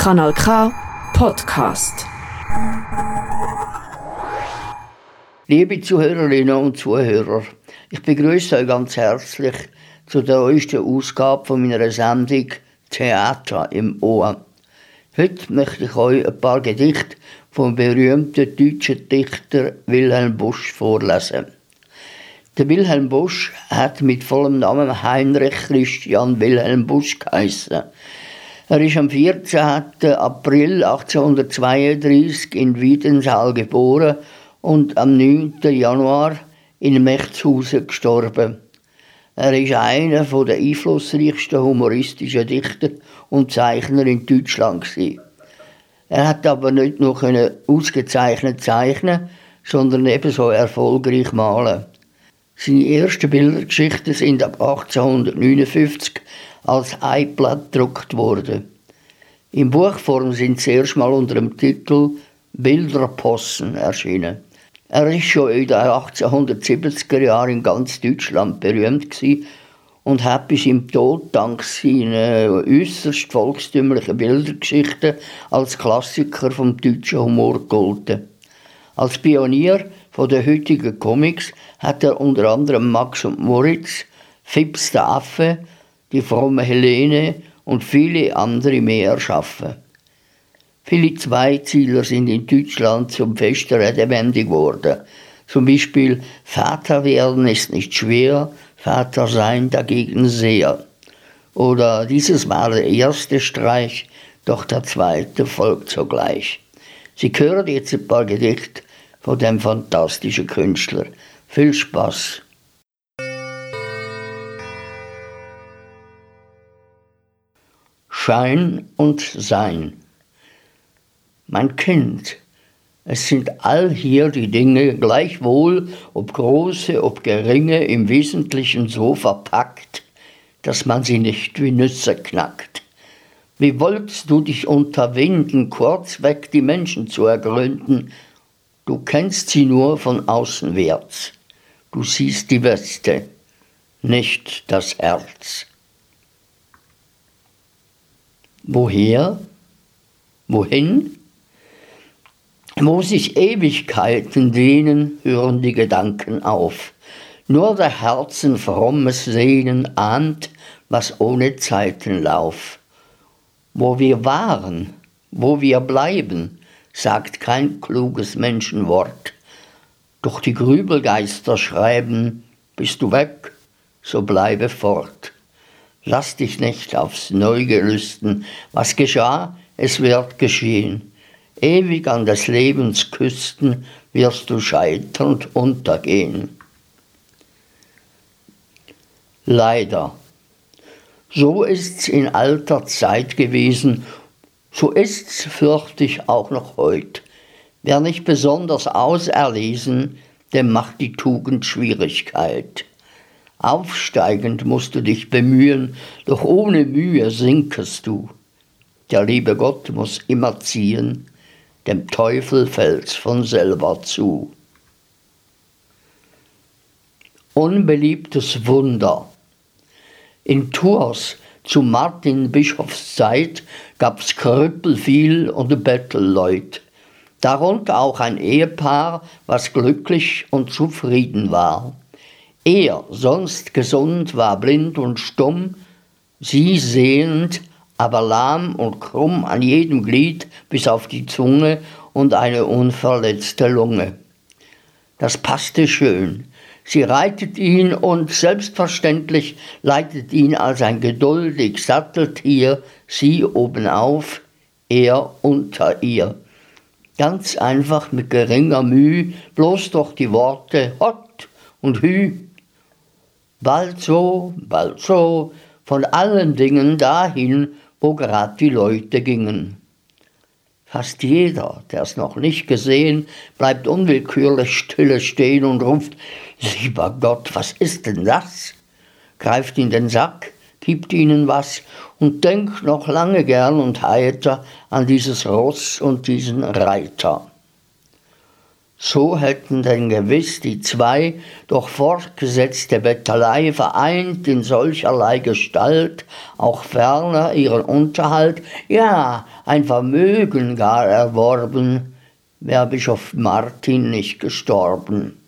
Kanal K Podcast. Liebe Zuhörerinnen und Zuhörer, ich begrüße euch ganz herzlich zu der neuesten Ausgabe von meiner Sendung Theater im Ohr. Heute möchte ich euch ein paar Gedichte vom berühmten deutschen Dichter Wilhelm Busch vorlesen. Der Wilhelm Busch hat mit vollem Namen Heinrich Christian Wilhelm Busch geheißen. Er ist am 14. April 1832 in Wiedensal geboren und am 9. Januar in Mechtshausen gestorben. Er ist einer der einflussreichsten humoristischen Dichter und Zeichner in Deutschland. Er hat aber nicht nur ausgezeichnet zeichnen, sondern ebenso erfolgreich malen. Seine ersten Bildergeschichten sind ab 1859 als Eiblatt gedruckt worden. In Buchform sind sie erstmal unter dem Titel Bilderpossen erschienen. Er ist schon in den 1870er Jahren in ganz Deutschland berühmt und hat bis im Tod dank seiner äußerst volkstümlichen Bildergeschichten als Klassiker vom deutschen Humor gegolten. Als Pionier von der heutigen Comics hat er unter anderem Max und Moritz, Fips der Affe, die fromme Helene und viele andere mehr erschaffen. Viele Zweizieler sind in Deutschland zum festen Redewendung geworden. Zum Beispiel Vater werden ist nicht schwer, Vater sein dagegen sehr. Oder dieses war der erste Streich, doch der zweite folgt sogleich. Sie hören jetzt ein paar Gedichte von dem fantastischen Künstler. Viel Spaß! Schein und Sein. Mein Kind, es sind all hier die Dinge gleichwohl, ob große, ob geringe, im Wesentlichen so verpackt, dass man sie nicht wie Nüsse knackt. Wie wolltest du dich unterwinden, kurzweg die Menschen zu ergründen, Du kennst sie nur von außenwärts. Du siehst die Weste, nicht das Herz. Woher? Wohin? Wo sich Ewigkeiten dehnen, hören die Gedanken auf. Nur der Herzen frommes Sehnen ahnt, was ohne Zeitenlauf. Wo wir waren, wo wir bleiben, sagt kein kluges Menschenwort. Doch die Grübelgeister schreiben, bist du weg, so bleibe fort. Lass dich nicht aufs Neugelüsten, was geschah, es wird geschehen. Ewig an des Lebens Küsten wirst du scheiternd untergehen. Leider. So ist's in alter Zeit gewesen so ist's, fürchte ich, auch noch heut. Wer nicht besonders auserlesen, dem macht die Tugend Schwierigkeit. Aufsteigend musst du dich bemühen, doch ohne Mühe sinkest du. Der liebe Gott muss immer ziehen, dem Teufel fällt's von selber zu. Unbeliebtes Wunder. In Tours zu Martin Bischofs Zeit gab's Krüppel viel und Bettelleut. Darunter auch ein Ehepaar, was glücklich und zufrieden war. Er, sonst gesund, war blind und stumm, sie sehend, aber lahm und krumm an jedem Glied bis auf die Zunge und eine unverletzte Lunge. Das passte schön. Sie reitet ihn und selbstverständlich leitet ihn als ein geduldig Satteltier, sie obenauf, er unter ihr. Ganz einfach mit geringer Mühe, bloß doch die Worte Hott und Hü. Bald so, bald so, von allen Dingen dahin, wo grad die Leute gingen. Fast jeder, der es noch nicht gesehen, bleibt unwillkürlich stille stehen und ruft, lieber Gott, was ist denn das? Greift in den Sack, gibt ihnen was und denkt noch lange gern und heiter an dieses Ross und diesen Reiter. So hätten denn gewiss die zwei durch fortgesetzte Bettelei vereint in solcherlei Gestalt auch ferner ihren Unterhalt, ja, ein Vermögen gar erworben, wär Bischof Martin nicht gestorben.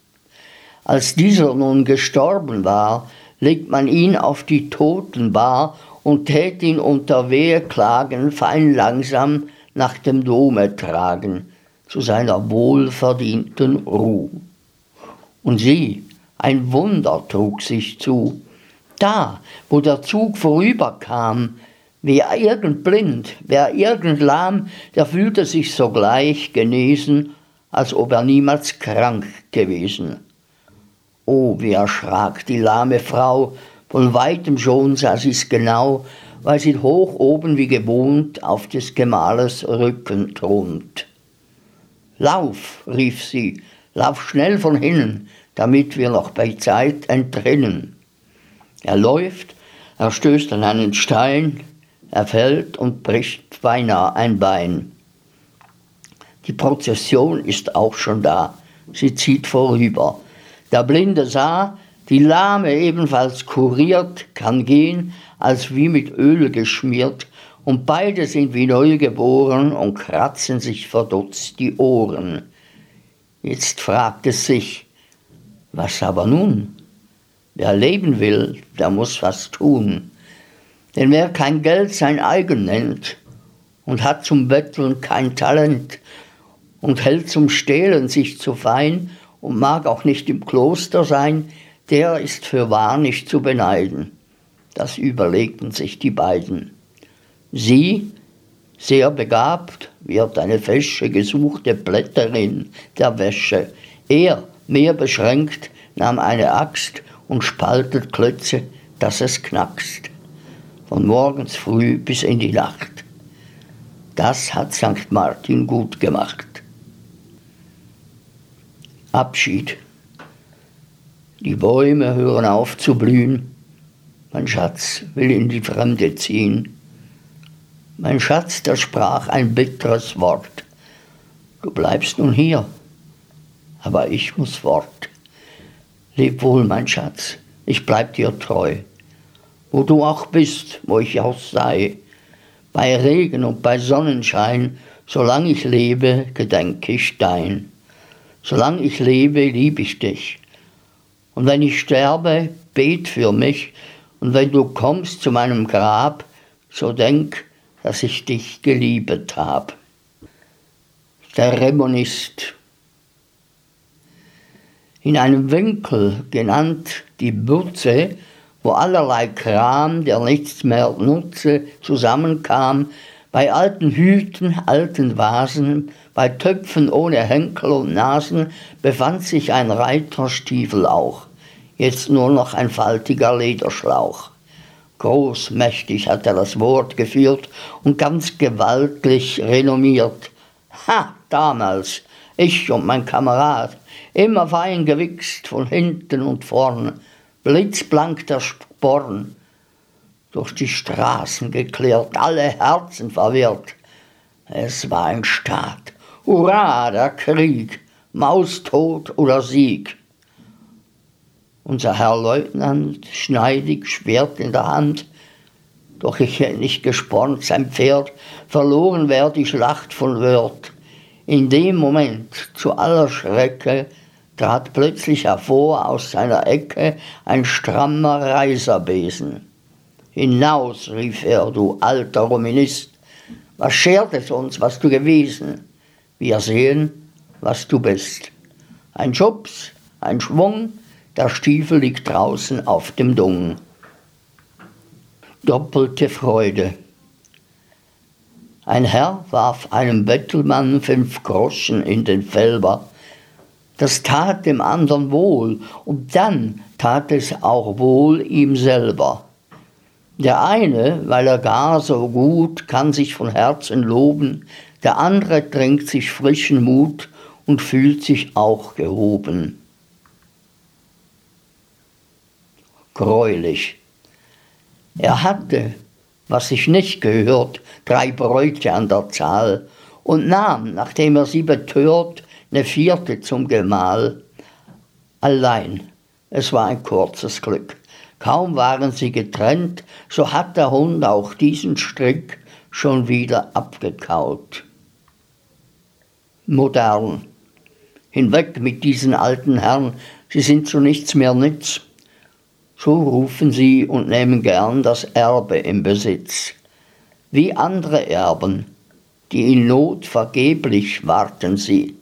Als dieser nun gestorben war, legt man ihn auf die Totenbar und tät ihn unter Weheklagen fein langsam nach dem Dome tragen, zu seiner wohlverdienten Ruh. Und sieh, ein Wunder trug sich zu. Da, wo der Zug vorüberkam, wer irgend blind, wer irgend lahm, der fühlte sich sogleich genesen, als ob er niemals krank gewesen. Oh, wie erschrak die lahme Frau, von weitem schon sah sie's genau, weil sie hoch oben wie gewohnt auf des Gemahles Rücken thront. Lauf, rief sie, lauf schnell von hinnen, damit wir noch bei Zeit entrinnen. Er läuft, er stößt an einen Stein, er fällt und bricht beinahe ein Bein. Die Prozession ist auch schon da, sie zieht vorüber. Der Blinde sah, die Lahme ebenfalls kuriert, kann gehen, als wie mit Öl geschmiert, und beide sind wie neugeboren und kratzen sich verdutzt die Ohren. Jetzt fragt es sich, was aber nun? Wer leben will, der muss was tun. Denn wer kein Geld sein eigen nennt und hat zum Betteln kein Talent und hält zum Stehlen sich zu fein und mag auch nicht im Kloster sein, der ist für wahr nicht zu beneiden. Das überlegten sich die beiden. Sie, sehr begabt, wird eine fesche, gesuchte Blätterin der Wäsche. Er, mehr beschränkt, nahm eine Axt und spaltet Klötze, dass es knackst. Von morgens früh bis in die Nacht. Das hat St. Martin gut gemacht. Abschied. Die Bäume hören auf zu blühen. Mein Schatz will in die Fremde ziehen. Mein Schatz, der sprach ein bitteres Wort. Du bleibst nun hier, aber ich muss fort. Leb wohl, mein Schatz, ich bleib dir treu. Wo du auch bist, wo ich auch sei, bei Regen und bei Sonnenschein, solang ich lebe, gedenk ich dein. Solang ich lebe, lieb ich dich. Und wenn ich sterbe, bet für mich, und wenn du kommst zu meinem Grab, so denk, dass ich dich geliebet hab. Der Remonist. In einem Winkel, genannt die Bürze, wo allerlei Kram, der nichts mehr nutze, zusammenkam, bei alten Hüten, alten Vasen, bei Töpfen ohne Henkel und Nasen befand sich ein Reiterstiefel auch, jetzt nur noch ein faltiger Lederschlauch. Großmächtig hat er das Wort geführt und ganz gewaltlich renommiert. Ha, damals, ich und mein Kamerad, immer fein gewichst von hinten und vorn, blitzblank der Sporn, durch die Straßen geklärt, alle Herzen verwirrt. Es war ein Staat, hurra, der Krieg, Maustod oder Sieg. Unser Herr Leutnant, schneidig, Schwert in der Hand, doch ich hätte nicht gespornt sein Pferd, verloren wär die Schlacht von Wörth. In dem Moment, zu aller Schrecke, trat plötzlich hervor aus seiner Ecke ein strammer Reiserbesen. Hinaus, rief er, du alter Rominist, was schert es uns, was du gewesen? Wir sehen, was du bist. Ein Schubs, ein Schwung, der Stiefel liegt draußen auf dem Dung. Doppelte Freude. Ein Herr warf einem Bettelmann fünf Groschen in den Felber. Das tat dem andern wohl, und dann tat es auch wohl ihm selber. Der eine, weil er gar so gut, kann sich von Herzen loben, der andere trinkt sich frischen Mut und fühlt sich auch gehoben. Greulich. Er hatte, was sich nicht gehört, drei Bräute an der Zahl und nahm, nachdem er sie betört, eine vierte zum Gemahl. Allein, es war ein kurzes Glück. Kaum waren sie getrennt, so hat der Hund auch diesen Strick schon wieder abgekaut. Modern. Hinweg mit diesen alten Herren, sie sind zu nichts mehr nütz. So rufen sie und nehmen gern das Erbe im Besitz. Wie andere Erben, die in Not vergeblich warten sie.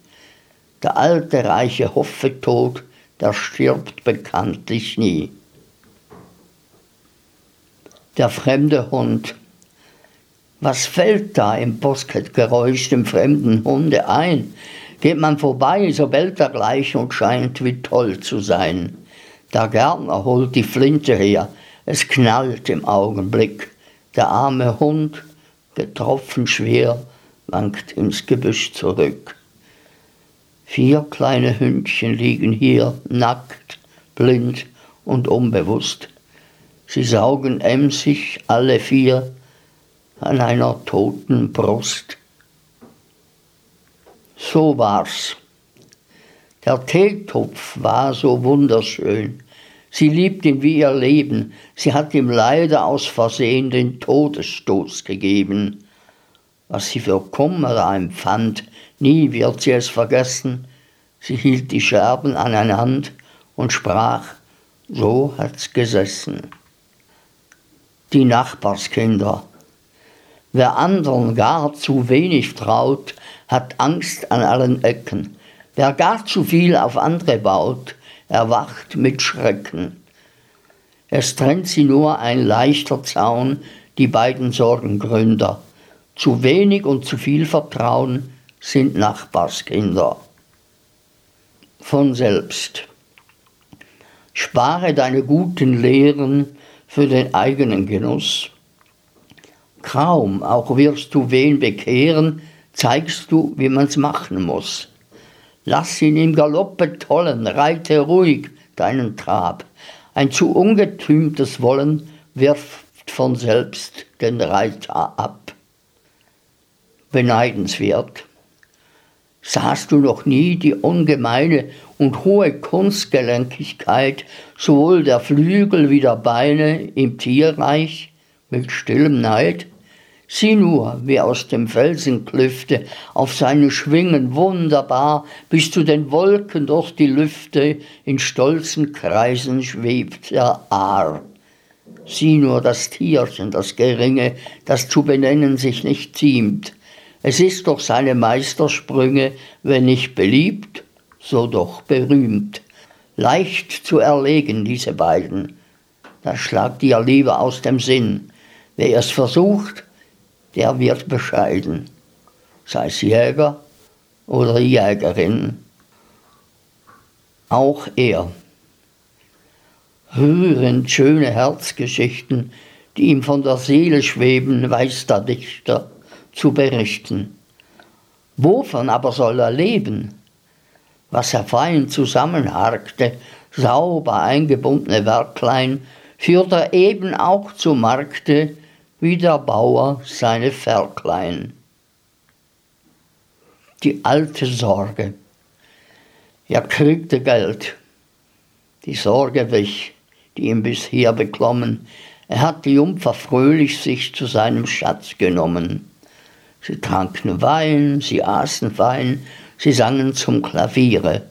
Der alte reiche Hoffetod, der stirbt bekanntlich nie der fremde Hund. Was fällt da im Bosketgeräusch dem fremden Hunde ein? Geht man vorbei, so bellt er gleich und scheint wie toll zu sein. Der Gärtner holt die Flinte her, es knallt im Augenblick. Der arme Hund, getroffen schwer, wankt ins Gebüsch zurück. Vier kleine Hündchen liegen hier, nackt, blind und unbewusst. Sie saugen emsig alle vier an einer toten Brust. So war's. Der Teetopf war so wunderschön. Sie liebt ihn wie ihr Leben. Sie hat ihm leider aus Versehen den Todesstoß gegeben. Was sie für Kummer da empfand, nie wird sie es vergessen. Sie hielt die Scherben aneinander und sprach, so hat's gesessen die Nachbarskinder. Wer anderen gar zu wenig traut, hat Angst an allen Ecken. Wer gar zu viel auf andere baut, erwacht mit Schrecken. Es trennt sie nur ein leichter Zaun, die beiden Sorgengründer. Zu wenig und zu viel Vertrauen sind Nachbarskinder. Von selbst. Spare deine guten Lehren, für den eigenen Genuss. Kaum, auch wirst du wen bekehren, zeigst du, wie man's machen muss. Lass ihn im Galoppe tollen, reite ruhig deinen Trab. Ein zu ungetümtes Wollen wirft von selbst den Reiter ab. Beneidenswert. Sahst du noch nie die ungemeine und hohe Kunstgelenkigkeit sowohl der Flügel wie der Beine im Tierreich mit stillem Neid? Sieh nur, wie aus dem Felsenklüfte auf seine Schwingen wunderbar bis zu den Wolken durch die Lüfte in stolzen Kreisen schwebt der Aar. Sieh nur das Tierchen, das Geringe, das zu benennen sich nicht ziemt. Es ist durch seine Meistersprünge, wenn nicht beliebt, so doch berühmt. Leicht zu erlegen, diese beiden. Das schlagt dir lieber aus dem Sinn. Wer es versucht, der wird bescheiden. Sei es Jäger oder Jägerin. Auch er. Rührend schöne Herzgeschichten, die ihm von der Seele schweben, weiß der Dichter zu berichten. Wovon aber soll er leben? was er fein zusammenharkte, sauber eingebundene Werklein, führt er eben auch zu Markte, wie der Bauer seine Ferklein. Die alte Sorge. Er kriegte Geld. Die Sorge wich, die ihn bisher beklommen. Er hat die Jungfer fröhlich sich zu seinem Schatz genommen. Sie tranken Wein, sie aßen Wein, sie sangen zum Klaviere.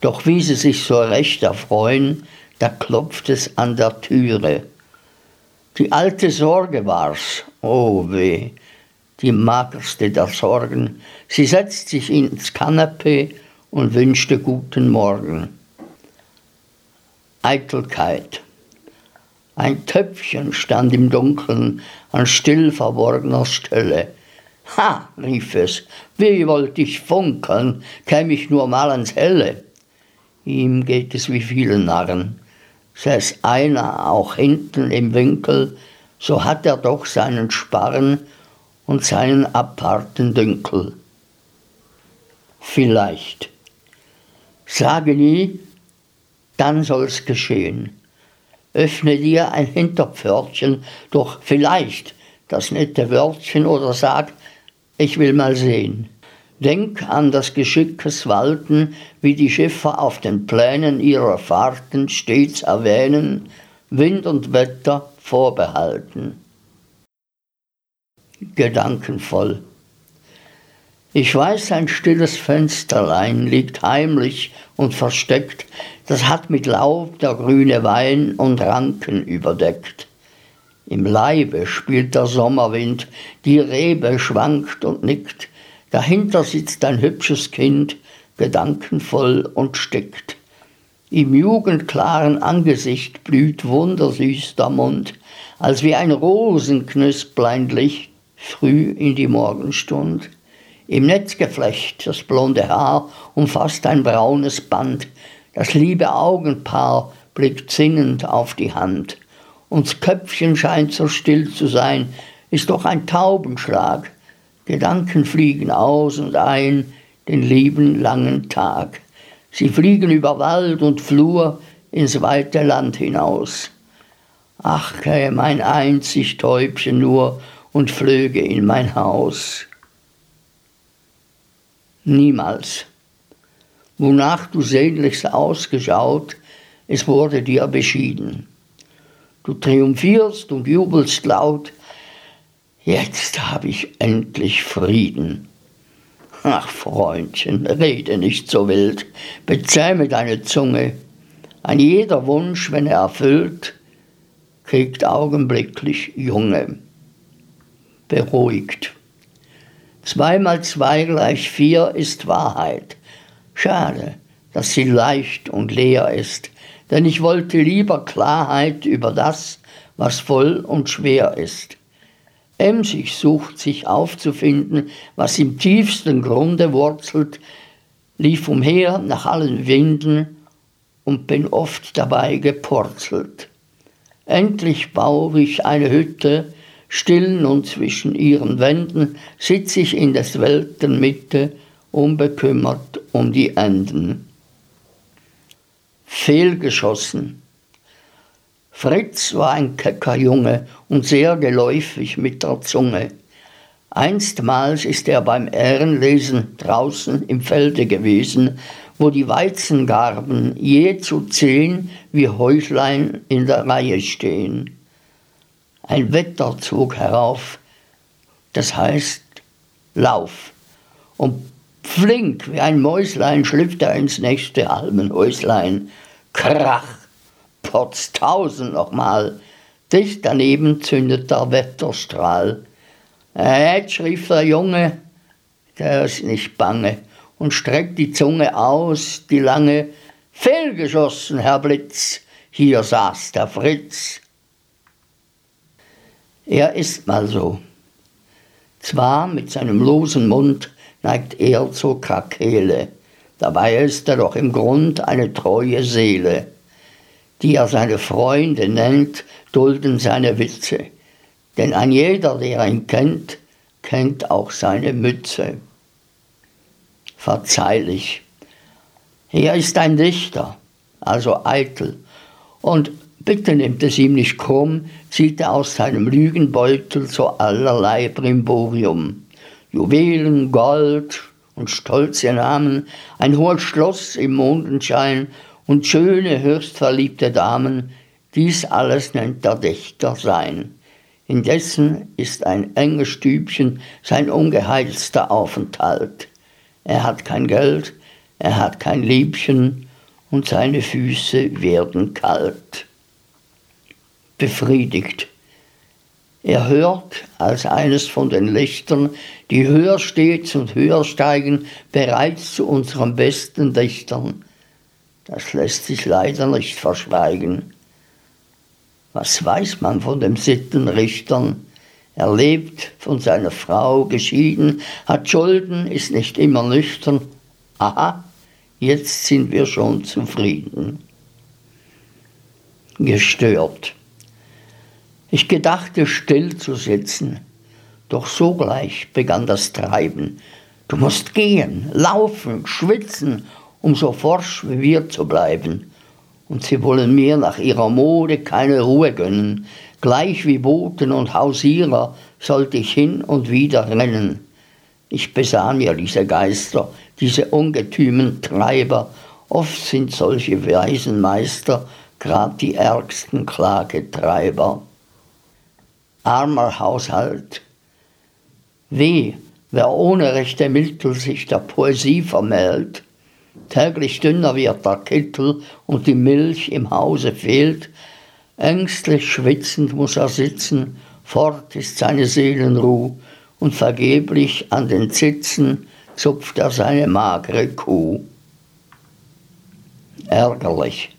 Doch wie sie sich so recht erfreuen, da klopft es an der Türe. Die alte Sorge war's, oh weh, die magerste der Sorgen. Sie setzt sich ins Kanapee und wünschte guten Morgen. Eitelkeit. Ein Töpfchen stand im Dunkeln an still verborgener Stelle. Ha, rief es, wie wollt ich funkeln, käm ich nur mal ans Helle. Ihm geht es wie vielen Narren. Säß einer auch hinten im Winkel, so hat er doch seinen Sparren und seinen aparten Dünkel. Vielleicht. Sage nie, dann soll's geschehen. Öffne dir ein Hinterpförtchen, doch vielleicht das nette Wörtchen oder sag, ich will mal sehen. Denk an das Geschickes Walten, wie die Schiffer auf den Plänen ihrer Fahrten stets erwähnen, Wind und Wetter vorbehalten. Gedankenvoll. Ich weiß, ein stilles Fensterlein liegt heimlich und versteckt, das hat mit Laub der grüne Wein und Ranken überdeckt. Im Leibe spielt der Sommerwind, die Rebe schwankt und nickt, Dahinter sitzt ein hübsches Kind, gedankenvoll und stickt. Im jugendklaren Angesicht blüht wundersüß der Mund, als wie ein Rosenknüsplein Licht früh in die Morgenstund. Im Netzgeflecht das blonde Haar umfasst ein braunes Band, das liebe Augenpaar blickt sinnend auf die Hand. Uns Köpfchen scheint so still zu sein, ist doch ein Taubenschlag, Gedanken fliegen aus und ein den lieben langen Tag. Sie fliegen über Wald und Flur ins weite Land hinaus. Ach, käme ein einzig Täubchen nur und flöge in mein Haus. Niemals. Wonach du sehnlichst ausgeschaut, es wurde dir beschieden. Du triumphierst und jubelst laut, Jetzt habe ich endlich Frieden. Ach, Freundchen, rede nicht so wild, bezähme deine Zunge. Ein jeder Wunsch, wenn er erfüllt, kriegt augenblicklich Junge. Beruhigt. Zwei mal zwei gleich vier ist Wahrheit. Schade, dass sie leicht und leer ist, denn ich wollte lieber Klarheit über das, was voll und schwer ist. Emsig sucht sich aufzufinden, was im tiefsten Grunde wurzelt, lief umher nach allen Winden und bin oft dabei gepurzelt. Endlich baue ich eine Hütte, still nun zwischen ihren Wänden sitz ich in des Welten Mitte, unbekümmert um die Enden. Fehlgeschossen. Fritz war ein kecker Junge und sehr geläufig mit der Zunge. Einstmals ist er beim Ehrenlesen draußen im Felde gewesen, wo die Weizengarben je zu zehn wie Häuslein in der Reihe stehen. Ein Wetter zog herauf, das heißt Lauf, und flink wie ein Mäuslein schlüpft er ins nächste Almenhäuslein. Krach! Potztausend nochmal. Dicht daneben zündet der Wetterstrahl. Jetzt rief der Junge, der ist nicht bange, und streckt die Zunge aus, die lange, fehlgeschossen, Herr Blitz, hier saß der Fritz. Er ist mal so. Zwar mit seinem losen Mund neigt er zur Krakele, dabei ist er doch im Grund eine treue Seele die er seine Freunde nennt, dulden seine Witze. Denn ein jeder, der ihn kennt, kennt auch seine Mütze. Verzeihlich. Er ist ein Dichter, also eitel, und bitte nimmt es ihm nicht krumm, zieht er aus seinem Lügenbeutel so allerlei Brimborium. Juwelen, Gold und stolze Namen, ein hohes Schloss im Mondenschein und schöne, höchst verliebte Damen, dies alles nennt der Dichter sein. Indessen ist ein enges Stübchen sein ungeheilster Aufenthalt. Er hat kein Geld, er hat kein Liebchen und seine Füße werden kalt. Befriedigt. Er hört als eines von den Lichtern, die höher stets und höher steigen, bereits zu unseren besten Dichtern, das lässt sich leider nicht verschweigen. Was weiß man von dem Sittenrichtern? Er lebt von seiner Frau geschieden, hat Schulden, ist nicht immer nüchtern. Aha, jetzt sind wir schon zufrieden. Gestört. Ich gedachte still zu sitzen, doch sogleich begann das Treiben. Du musst gehen, laufen, schwitzen um so forsch wie wir zu bleiben. Und sie wollen mir nach ihrer Mode keine Ruhe gönnen. Gleich wie Boten und Hausierer sollte ich hin und wieder rennen. Ich besah mir diese Geister, diese ungetümen Treiber. Oft sind solche weisen Meister grad die ärgsten Klagetreiber. Armer Haushalt. Weh, wer ohne rechte Mittel sich der Poesie vermählt. Täglich dünner wird der Kittel und die Milch im Hause fehlt. Ängstlich schwitzend muss er sitzen, fort ist seine Seelenruh und vergeblich an den Zitzen zupft er seine magere Kuh. Ärgerlich.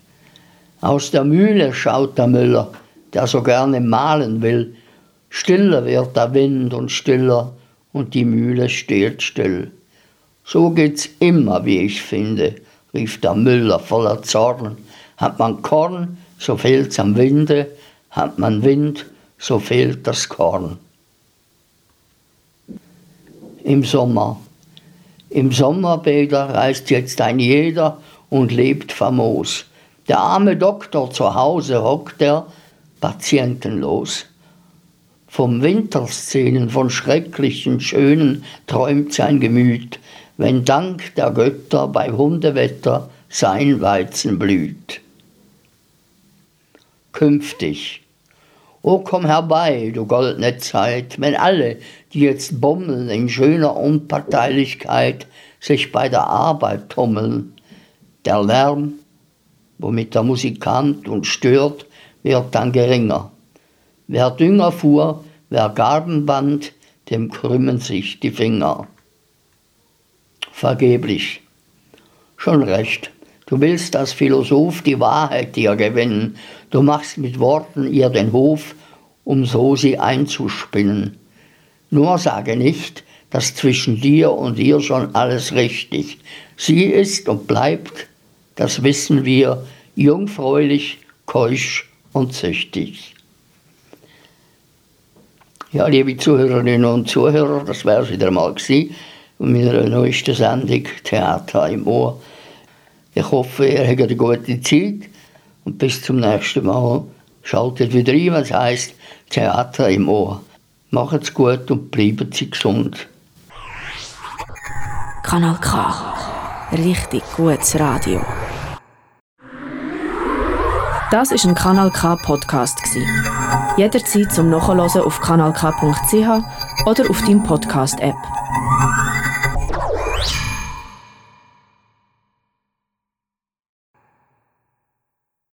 Aus der Mühle schaut der Müller, der so gerne malen will. Stiller wird der Wind und stiller, und die Mühle steht still. So geht's immer, wie ich finde, rief der Müller voller Zorn. Hat man Korn, so fehlt's am Winde, hat man Wind, so fehlt das Korn. Im Sommer. Im Sommerbäder reist jetzt ein jeder und lebt famos. Der arme Doktor zu Hause hockt er patientenlos. Vom Winterszenen, von schrecklichen Schönen träumt sein Gemüt, wenn dank der Götter bei Hundewetter sein Weizen blüht. Künftig. O komm herbei, du goldne Zeit, wenn alle, die jetzt bommeln in schöner Unparteilichkeit, sich bei der Arbeit tummeln. Der Lärm, womit der Musikant uns stört, wird dann geringer. Wer Dünger fuhr, wer Garben band, dem krümmen sich die Finger. Vergeblich. Schon recht. Du willst als Philosoph die Wahrheit dir gewinnen. Du machst mit Worten ihr den Hof, um so sie einzuspinnen. Nur sage nicht, dass zwischen dir und ihr schon alles richtig. Sie ist und bleibt, das wissen wir, jungfräulich, keusch und züchtig. Ja, liebe Zuhörerinnen und Zuhörer, das wäre es wieder mal gewesen meiner neuesten Sendung Theater im Ohr. Ich hoffe, ihr habt eine gute Zeit und bis zum nächsten Mal. Schaltet wieder ein, was heisst Theater im Ohr. Macht's gut und bleiben Sie gesund. Kanal K. Richtig gutes Radio. Das ist ein Kanal K Podcast Jederzeit zum Nachhören auf kanalk.ch oder auf deinem Podcast App.